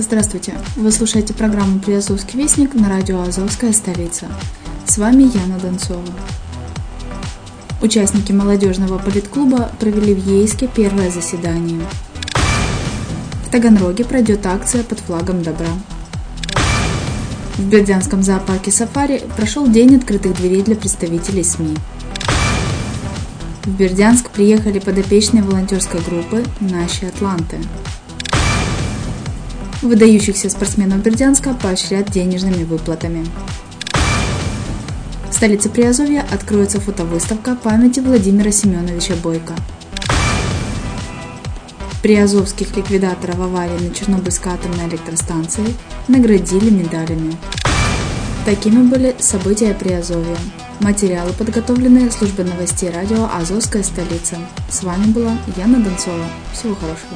Здравствуйте! Вы слушаете программу «Приазовский вестник» на радио «Азовская столица». С вами Яна Донцова. Участники молодежного политклуба провели в Ейске первое заседание. В Таганроге пройдет акция под флагом добра. В Бердянском зоопарке «Сафари» прошел день открытых дверей для представителей СМИ. В Бердянск приехали подопечные волонтерской группы «Наши Атланты». Выдающихся спортсменов Бердянска поощрят денежными выплатами столице Приазовья откроется фотовыставка памяти Владимира Семеновича Бойко. Приазовских ликвидаторов аварии на Чернобыльской атомной электростанции наградили медалями. Такими были события Приазовья. Материалы подготовлены службой новостей радио «Азовская столица». С вами была Яна Донцова. Всего хорошего.